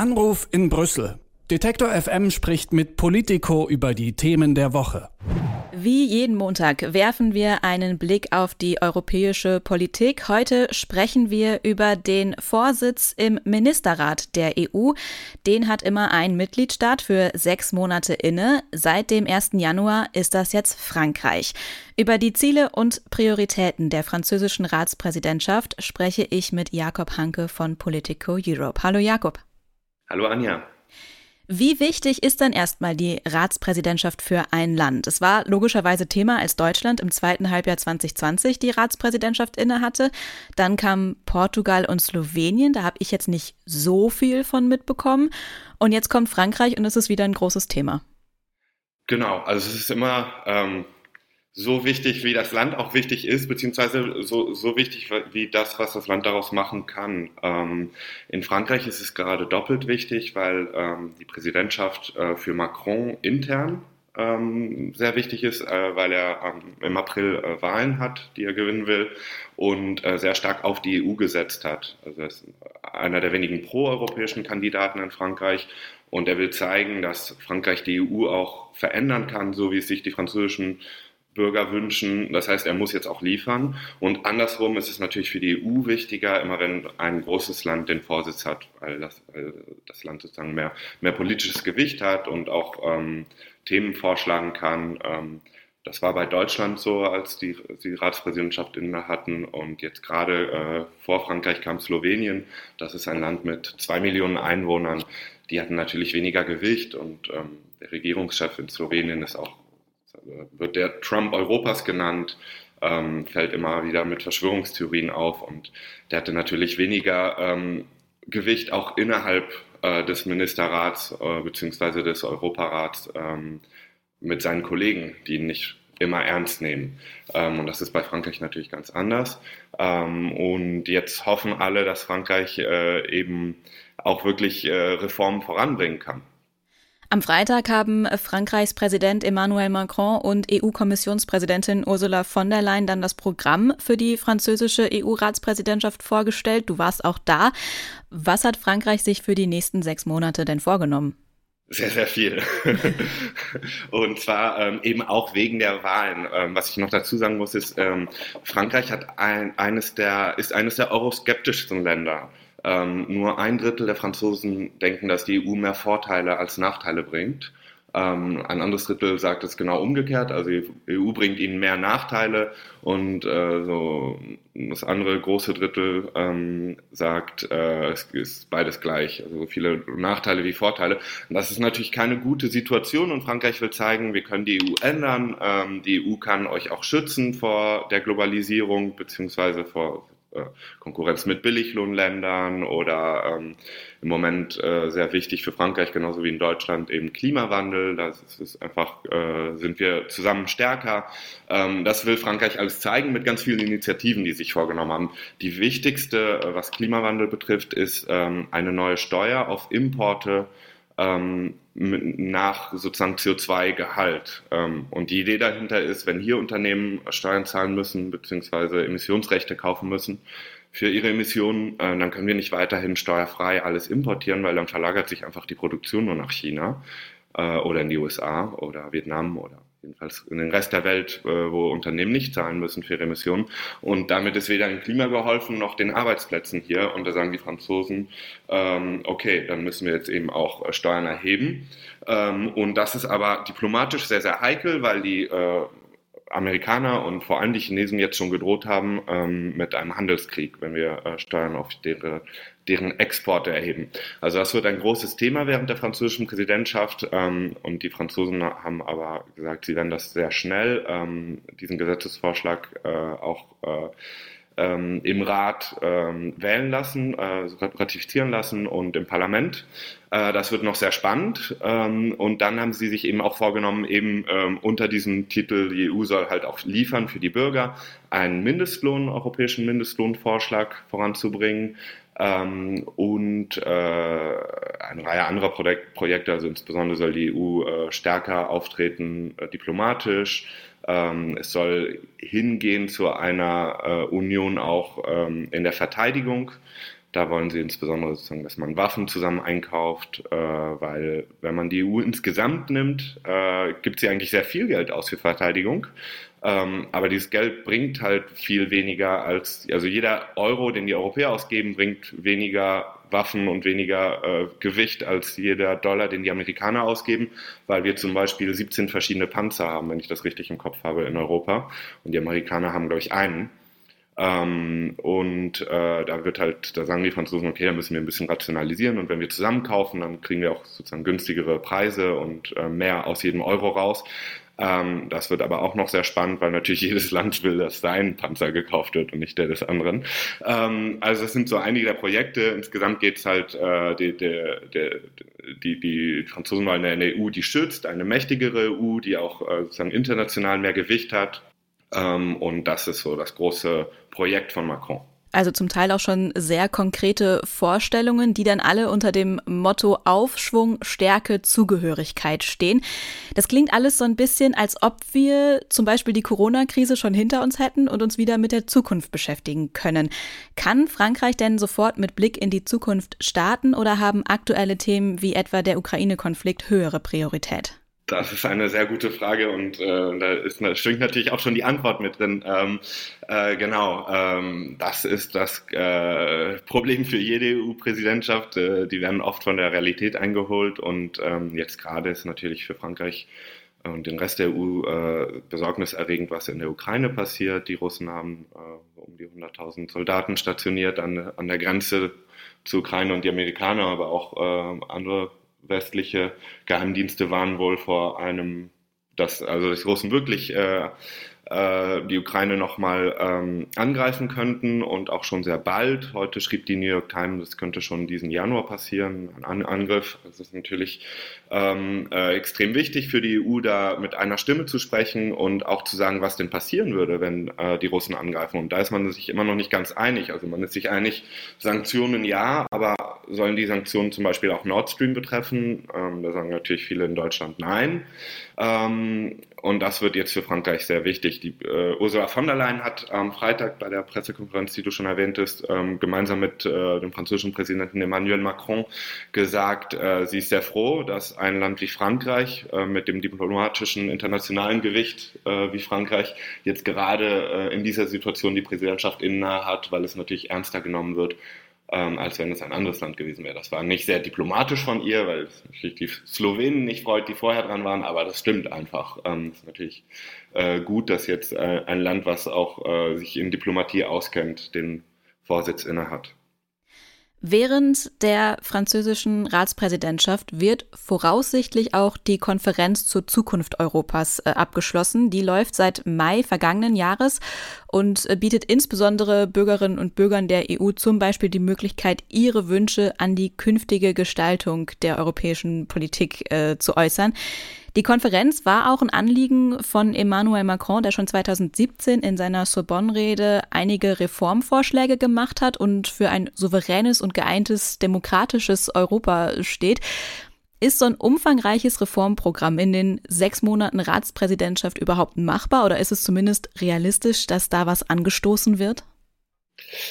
Anruf in Brüssel. Detektor FM spricht mit Politico über die Themen der Woche. Wie jeden Montag werfen wir einen Blick auf die europäische Politik. Heute sprechen wir über den Vorsitz im Ministerrat der EU. Den hat immer ein Mitgliedstaat für sechs Monate inne. Seit dem 1. Januar ist das jetzt Frankreich. Über die Ziele und Prioritäten der französischen Ratspräsidentschaft spreche ich mit Jakob Hanke von Politico Europe. Hallo Jakob. Hallo Anja. Wie wichtig ist denn erstmal die Ratspräsidentschaft für ein Land? Es war logischerweise Thema, als Deutschland im zweiten Halbjahr 2020 die Ratspräsidentschaft innehatte. Dann kamen Portugal und Slowenien, da habe ich jetzt nicht so viel von mitbekommen. Und jetzt kommt Frankreich und es ist wieder ein großes Thema. Genau, also es ist immer ähm, so wichtig, wie das Land auch wichtig ist, beziehungsweise so, so wichtig wie das, was das Land daraus machen kann. Ähm, in Frankreich ist es gerade doppelt wichtig, weil ähm, die Präsidentschaft äh, für Macron intern ähm, sehr wichtig ist, äh, weil er ähm, im April äh, Wahlen hat, die er gewinnen will und äh, sehr stark auf die EU gesetzt hat. Also er ist einer der wenigen proeuropäischen Kandidaten in Frankreich und er will zeigen, dass Frankreich die EU auch verändern kann, so wie es sich die französischen Bürger wünschen. Das heißt, er muss jetzt auch liefern. Und andersrum ist es natürlich für die EU wichtiger, immer wenn ein großes Land den Vorsitz hat, weil das, weil das Land sozusagen mehr, mehr politisches Gewicht hat und auch ähm, Themen vorschlagen kann. Ähm, das war bei Deutschland so, als die, die Ratspräsidentschaft inne hatten. Und jetzt gerade äh, vor Frankreich kam Slowenien. Das ist ein Land mit zwei Millionen Einwohnern. Die hatten natürlich weniger Gewicht und ähm, der Regierungschef in Slowenien ist auch wird der Trump Europas genannt, ähm, fällt immer wieder mit Verschwörungstheorien auf und der hatte natürlich weniger ähm, Gewicht auch innerhalb äh, des Ministerrats äh, bzw. des Europarats ähm, mit seinen Kollegen, die ihn nicht immer ernst nehmen. Ähm, und das ist bei Frankreich natürlich ganz anders. Ähm, und jetzt hoffen alle, dass Frankreich äh, eben auch wirklich äh, Reformen voranbringen kann. Am Freitag haben Frankreichs Präsident Emmanuel Macron und EU-Kommissionspräsidentin Ursula von der Leyen dann das Programm für die französische EU-Ratspräsidentschaft vorgestellt. Du warst auch da. Was hat Frankreich sich für die nächsten sechs Monate denn vorgenommen? Sehr, sehr viel. und zwar ähm, eben auch wegen der Wahlen. Ähm, was ich noch dazu sagen muss, ist, ähm, Frankreich hat ein, eines der, ist eines der euroskeptischsten Länder. Ähm, nur ein Drittel der Franzosen denken, dass die EU mehr Vorteile als Nachteile bringt. Ähm, ein anderes Drittel sagt es genau umgekehrt, also die EU bringt ihnen mehr Nachteile und äh, so das andere große Drittel ähm, sagt, äh, es ist beides gleich, also so viele Nachteile wie Vorteile. Und das ist natürlich keine gute Situation und Frankreich will zeigen, wir können die EU ändern, ähm, die EU kann euch auch schützen vor der Globalisierung beziehungsweise vor Konkurrenz mit Billiglohnländern oder ähm, im Moment äh, sehr wichtig für Frankreich, genauso wie in Deutschland, eben Klimawandel. Da ist einfach, äh, sind wir zusammen stärker. Ähm, das will Frankreich alles zeigen mit ganz vielen Initiativen, die sich vorgenommen haben. Die wichtigste, äh, was Klimawandel betrifft, ist ähm, eine neue Steuer auf Importe ähm, nach sozusagen CO2-Gehalt. Ähm, und die Idee dahinter ist, wenn hier Unternehmen Steuern zahlen müssen, beziehungsweise Emissionsrechte kaufen müssen für ihre Emissionen, äh, dann können wir nicht weiterhin steuerfrei alles importieren, weil dann verlagert sich einfach die Produktion nur nach China äh, oder in die USA oder Vietnam oder jedenfalls in den Rest der Welt, äh, wo Unternehmen nicht zahlen müssen für ihre Emissionen. Und damit ist weder dem Klima geholfen noch den Arbeitsplätzen hier. Und da sagen die Franzosen, ähm, okay, dann müssen wir jetzt eben auch äh, Steuern erheben. Ähm, und das ist aber diplomatisch sehr, sehr heikel, weil die äh, Amerikaner und vor allem die Chinesen jetzt schon gedroht haben ähm, mit einem Handelskrieg, wenn wir äh, Steuern auf deren, deren Exporte erheben. Also das wird ein großes Thema während der französischen Präsidentschaft ähm, und die Franzosen haben aber gesagt, sie werden das sehr schnell, ähm, diesen Gesetzesvorschlag äh, auch äh, ähm, im Rat ähm, wählen lassen, äh, ratifizieren lassen und im Parlament. Äh, das wird noch sehr spannend. Ähm, und dann haben sie sich eben auch vorgenommen, eben ähm, unter diesem Titel, die EU soll halt auch liefern für die Bürger, einen Mindestlohn, europäischen Mindestlohnvorschlag voranzubringen. Ähm, und äh, eine Reihe anderer Projek Projekte, also insbesondere soll die EU äh, stärker auftreten äh, diplomatisch, ähm, es soll hingehen zu einer äh, Union auch ähm, in der Verteidigung. Da wollen sie insbesondere sozusagen, dass man Waffen zusammen einkauft, äh, weil wenn man die EU insgesamt nimmt, äh, gibt sie eigentlich sehr viel Geld aus für Verteidigung. Ähm, aber dieses Geld bringt halt viel weniger als, also jeder Euro, den die Europäer ausgeben, bringt weniger Waffen und weniger äh, Gewicht als jeder Dollar, den die Amerikaner ausgeben, weil wir zum Beispiel 17 verschiedene Panzer haben, wenn ich das richtig im Kopf habe, in Europa. Und die Amerikaner haben, glaube ich, einen. Ähm, und äh, da wird halt, da sagen die Franzosen, okay, da müssen wir ein bisschen rationalisieren und wenn wir zusammen kaufen, dann kriegen wir auch sozusagen günstigere Preise und äh, mehr aus jedem Euro raus. Ähm, das wird aber auch noch sehr spannend, weil natürlich jedes Land will, dass sein Panzer gekauft wird und nicht der des anderen. Ähm, also es sind so einige der Projekte. Insgesamt geht es halt, äh, die, die, die, die, Franzosen wollen eine EU, die schützt, eine mächtigere EU, die auch äh, sozusagen international mehr Gewicht hat. Ähm, und das ist so das große Projekt von Macron. Also zum Teil auch schon sehr konkrete Vorstellungen, die dann alle unter dem Motto Aufschwung, Stärke, Zugehörigkeit stehen. Das klingt alles so ein bisschen, als ob wir zum Beispiel die Corona-Krise schon hinter uns hätten und uns wieder mit der Zukunft beschäftigen können. Kann Frankreich denn sofort mit Blick in die Zukunft starten oder haben aktuelle Themen wie etwa der Ukraine-Konflikt höhere Priorität? Das ist eine sehr gute Frage und äh, da ist, schwingt natürlich auch schon die Antwort mit drin. Ähm, äh, genau, ähm, das ist das äh, Problem für jede EU-Präsidentschaft. Äh, die werden oft von der Realität eingeholt und ähm, jetzt gerade ist natürlich für Frankreich und den Rest der EU äh, besorgniserregend, was in der Ukraine passiert. Die Russen haben äh, um die 100.000 Soldaten stationiert an, an der Grenze zur Ukraine und die Amerikaner, aber auch äh, andere westliche Geheimdienste waren wohl vor einem, dass also die Russen wirklich äh, äh, die Ukraine nochmal ähm, angreifen könnten und auch schon sehr bald. Heute schrieb die New York Times, es könnte schon diesen Januar passieren, ein Angriff. Das ist natürlich ähm, äh, extrem wichtig für die EU, da mit einer Stimme zu sprechen und auch zu sagen, was denn passieren würde, wenn äh, die Russen angreifen. Und da ist man sich immer noch nicht ganz einig. Also man ist sich einig, Sanktionen ja, aber sollen die Sanktionen zum Beispiel auch Nord Stream betreffen? Ähm, da sagen natürlich viele in Deutschland nein. Ähm, und das wird jetzt für Frankreich sehr wichtig. Die, äh, Ursula von der Leyen hat am Freitag bei der Pressekonferenz, die du schon erwähntest, ähm, gemeinsam mit äh, dem französischen Präsidenten Emmanuel Macron gesagt, äh, sie ist sehr froh, dass ein Land wie Frankreich äh, mit dem diplomatischen internationalen Gewicht äh, wie Frankreich jetzt gerade äh, in dieser Situation die Präsidentschaft inne hat, weil es natürlich ernster genommen wird ähm, als wenn es ein anderes Land gewesen wäre. Das war nicht sehr diplomatisch von ihr, weil es natürlich die Slowenen nicht freut, die vorher dran waren, aber das stimmt einfach. Ähm, ist natürlich äh, gut, dass jetzt äh, ein Land, was auch äh, sich in Diplomatie auskennt, den Vorsitz inne hat. Während der französischen Ratspräsidentschaft wird voraussichtlich auch die Konferenz zur Zukunft Europas äh, abgeschlossen. Die läuft seit Mai vergangenen Jahres und äh, bietet insbesondere Bürgerinnen und Bürgern der EU zum Beispiel die Möglichkeit, ihre Wünsche an die künftige Gestaltung der europäischen Politik äh, zu äußern. Die Konferenz war auch ein Anliegen von Emmanuel Macron, der schon 2017 in seiner Sorbonne-Rede einige Reformvorschläge gemacht hat und für ein souveränes und geeintes demokratisches Europa steht. Ist so ein umfangreiches Reformprogramm in den sechs Monaten Ratspräsidentschaft überhaupt machbar oder ist es zumindest realistisch, dass da was angestoßen wird?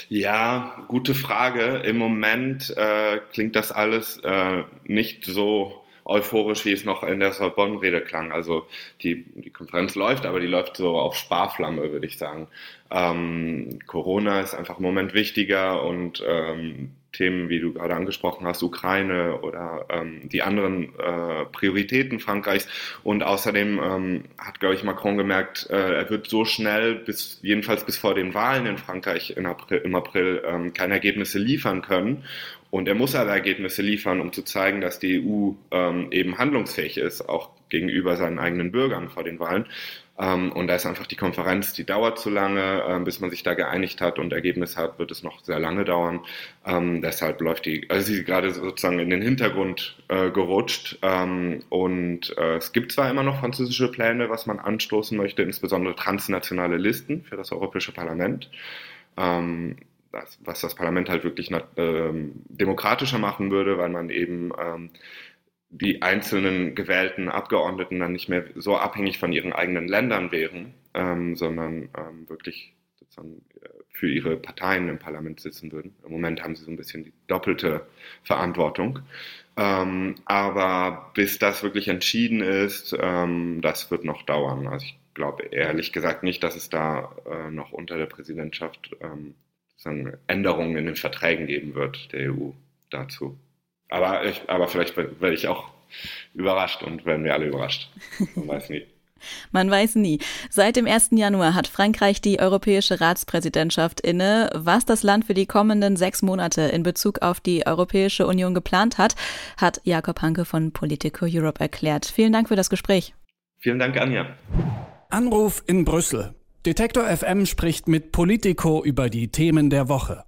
Ja, gute Frage. Im Moment äh, klingt das alles äh, nicht so euphorisch, wie es noch in der Sorbonne-Rede klang. Also die, die Konferenz läuft, aber die läuft so auf Sparflamme, würde ich sagen. Ähm, Corona ist einfach im Moment wichtiger und ähm, Themen, wie du gerade angesprochen hast, Ukraine oder ähm, die anderen äh, Prioritäten Frankreichs. Und außerdem ähm, hat, glaube ich, Macron gemerkt, äh, er wird so schnell, bis jedenfalls bis vor den Wahlen in Frankreich April, im April ähm, keine Ergebnisse liefern können. Und er muss aber Ergebnisse liefern, um zu zeigen, dass die EU ähm, eben handlungsfähig ist, auch gegenüber seinen eigenen Bürgern vor den Wahlen. Ähm, und da ist einfach die Konferenz, die dauert zu lange, ähm, bis man sich da geeinigt hat und Ergebnis hat, wird es noch sehr lange dauern. Ähm, deshalb läuft die, also sie ist gerade sozusagen in den Hintergrund äh, gerutscht. Ähm, und äh, es gibt zwar immer noch französische Pläne, was man anstoßen möchte, insbesondere transnationale Listen für das Europäische Parlament. Das, was das Parlament halt wirklich ähm, demokratischer machen würde, weil man eben ähm, die einzelnen gewählten Abgeordneten dann nicht mehr so abhängig von ihren eigenen Ländern wären, ähm, sondern ähm, wirklich sozusagen äh, für ihre Parteien im Parlament sitzen würden. Im Moment haben sie so ein bisschen die doppelte Verantwortung. Ähm, aber bis das wirklich entschieden ist, ähm, das wird noch dauern. Also ich glaube ehrlich gesagt nicht, dass es da äh, noch unter der Präsidentschaft ähm, Änderungen in den Verträgen geben wird, der EU dazu. Aber, ich, aber vielleicht werde ich auch überrascht und werden wir alle überrascht. Man weiß nie. Man weiß nie. Seit dem 1. Januar hat Frankreich die europäische Ratspräsidentschaft inne. Was das Land für die kommenden sechs Monate in Bezug auf die Europäische Union geplant hat, hat Jakob Hanke von Politico Europe erklärt. Vielen Dank für das Gespräch. Vielen Dank, Anja. Anruf in Brüssel. Detektor FM spricht mit Politico über die Themen der Woche.